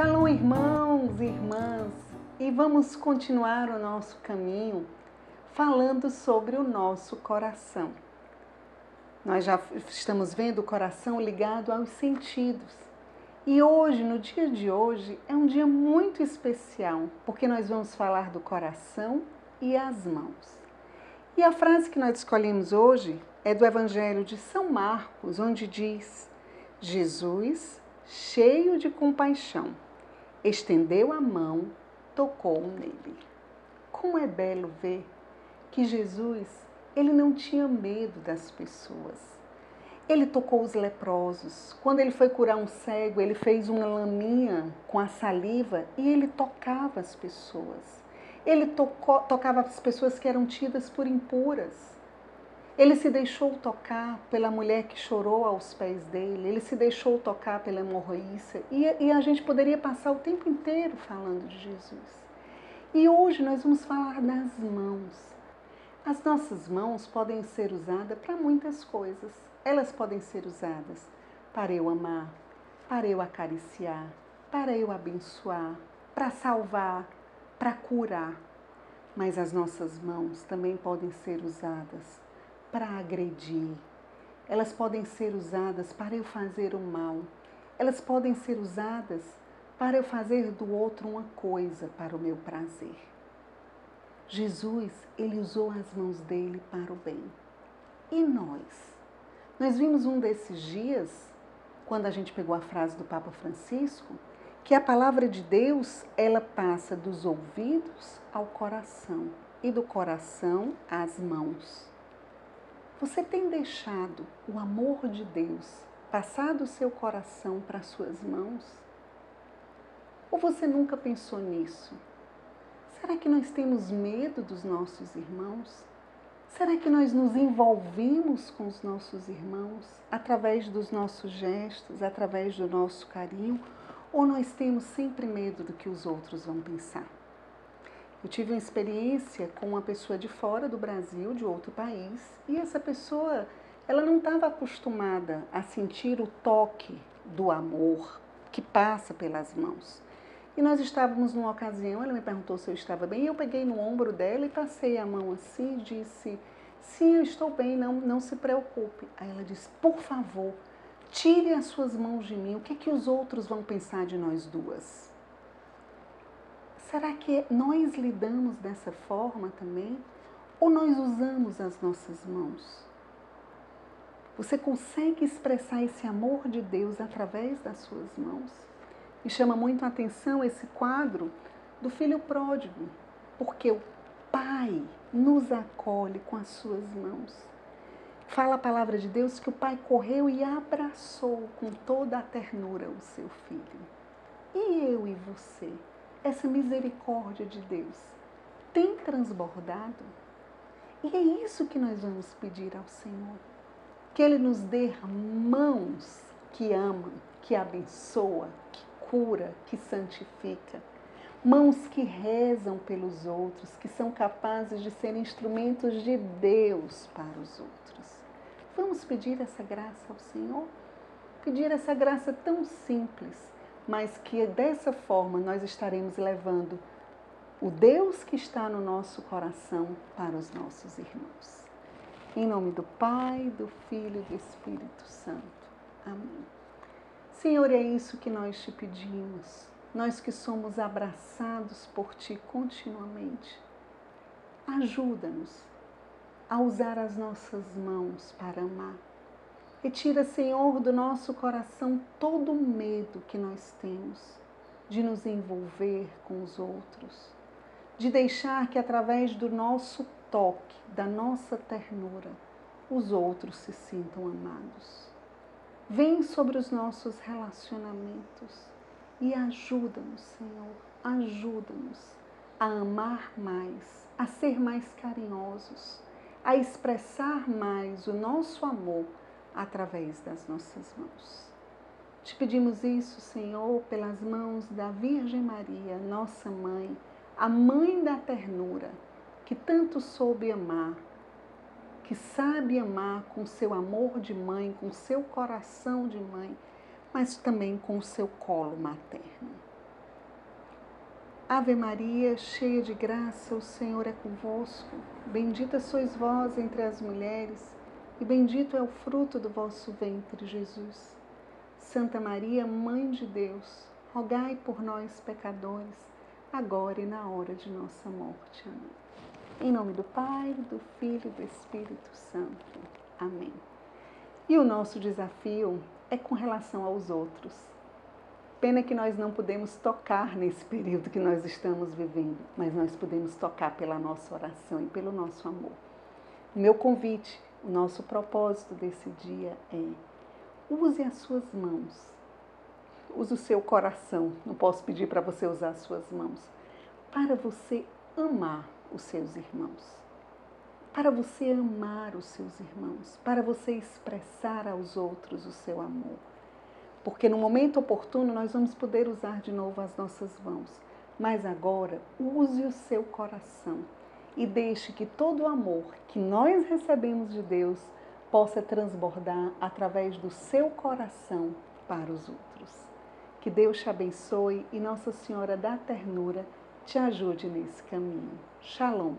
Shalom, irmãos e irmãs, e vamos continuar o nosso caminho falando sobre o nosso coração. Nós já estamos vendo o coração ligado aos sentidos. E hoje, no dia de hoje, é um dia muito especial, porque nós vamos falar do coração e as mãos. E a frase que nós escolhemos hoje é do Evangelho de São Marcos, onde diz: Jesus, cheio de compaixão, estendeu a mão, tocou nele. Como é belo ver que Jesus, ele não tinha medo das pessoas. Ele tocou os leprosos. Quando ele foi curar um cego, ele fez uma laminha com a saliva e ele tocava as pessoas. Ele tocou, tocava as pessoas que eram tidas por impuras. Ele se deixou tocar pela mulher que chorou aos pés dele, ele se deixou tocar pela hemorroíça, e, e a gente poderia passar o tempo inteiro falando de Jesus. E hoje nós vamos falar das mãos. As nossas mãos podem ser usadas para muitas coisas. Elas podem ser usadas para eu amar, para eu acariciar, para eu abençoar, para salvar, para curar. Mas as nossas mãos também podem ser usadas para agredir. Elas podem ser usadas para eu fazer o mal. Elas podem ser usadas para eu fazer do outro uma coisa para o meu prazer. Jesus, ele usou as mãos dele para o bem. E nós? Nós vimos um desses dias, quando a gente pegou a frase do Papa Francisco, que a palavra de Deus, ela passa dos ouvidos ao coração e do coração às mãos. Você tem deixado o amor de Deus passar do seu coração para as suas mãos? Ou você nunca pensou nisso? Será que nós temos medo dos nossos irmãos? Será que nós nos envolvemos com os nossos irmãos através dos nossos gestos, através do nosso carinho? Ou nós temos sempre medo do que os outros vão pensar? Eu tive uma experiência com uma pessoa de fora do Brasil, de outro país, e essa pessoa, ela não estava acostumada a sentir o toque do amor que passa pelas mãos. E nós estávamos numa ocasião, ela me perguntou se eu estava bem, e eu peguei no ombro dela e passei a mão assim e disse: Sim, eu estou bem, não, não se preocupe. Aí ela disse: Por favor, tire as suas mãos de mim, o que, é que os outros vão pensar de nós duas? Será que nós lidamos dessa forma também? Ou nós usamos as nossas mãos? Você consegue expressar esse amor de Deus através das suas mãos? Me chama muito a atenção esse quadro do filho pródigo, porque o Pai nos acolhe com as suas mãos. Fala a palavra de Deus que o pai correu e abraçou com toda a ternura o seu filho. E eu e você? Essa misericórdia de Deus tem transbordado? E é isso que nós vamos pedir ao Senhor. Que Ele nos dê mãos que amam, que abençoa, que cura, que santifica. Mãos que rezam pelos outros, que são capazes de ser instrumentos de Deus para os outros. Vamos pedir essa graça ao Senhor? Pedir essa graça tão simples mas que dessa forma nós estaremos levando o Deus que está no nosso coração para os nossos irmãos. Em nome do Pai, do Filho e do Espírito Santo. Amém. Senhor, é isso que nós te pedimos, nós que somos abraçados por Ti continuamente. Ajuda-nos a usar as nossas mãos para amar Retira, Senhor, do nosso coração todo o medo que nós temos de nos envolver com os outros, de deixar que através do nosso toque, da nossa ternura, os outros se sintam amados. Vem sobre os nossos relacionamentos e ajuda-nos, Senhor, ajuda-nos a amar mais, a ser mais carinhosos, a expressar mais o nosso amor através das nossas mãos. Te pedimos isso, Senhor, pelas mãos da Virgem Maria, nossa mãe, a mãe da ternura, que tanto soube amar, que sabe amar com seu amor de mãe, com seu coração de mãe, mas também com seu colo materno. Ave Maria, cheia de graça, o Senhor é convosco. Bendita sois vós entre as mulheres, e bendito é o fruto do vosso ventre, Jesus. Santa Maria, Mãe de Deus, rogai por nós, pecadores, agora e na hora de nossa morte. Amém. Em nome do Pai, do Filho e do Espírito Santo. Amém. E o nosso desafio é com relação aos outros Pena que nós não podemos tocar nesse período que nós estamos vivendo, mas nós podemos tocar pela nossa oração e pelo nosso amor. Meu convite, o nosso propósito desse dia é: use as suas mãos, use o seu coração. Não posso pedir para você usar as suas mãos, para você amar os seus irmãos, para você amar os seus irmãos, para você expressar aos outros o seu amor. Porque no momento oportuno nós vamos poder usar de novo as nossas mãos. Mas agora, use o seu coração e deixe que todo o amor que nós recebemos de Deus possa transbordar através do seu coração para os outros. Que Deus te abençoe e Nossa Senhora da Ternura te ajude nesse caminho. Shalom.